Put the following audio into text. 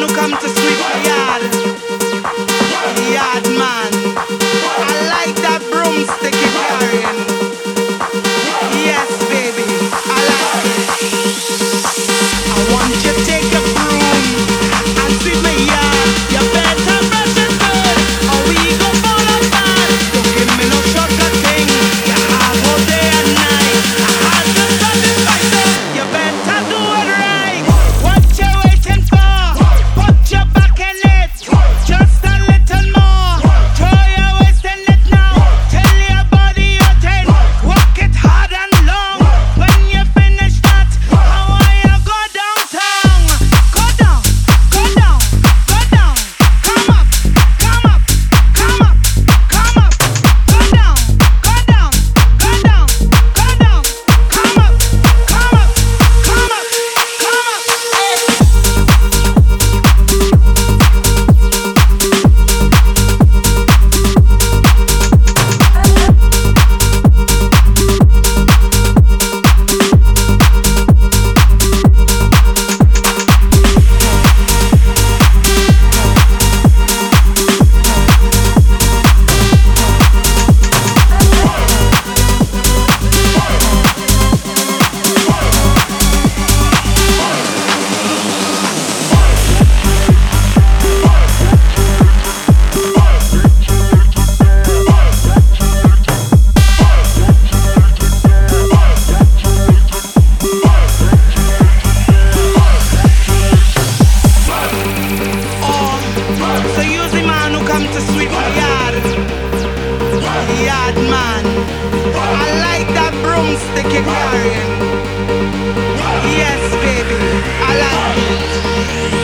one who comes to see. yard man. I like that broomstick you're carrying. Yes, baby, I like it.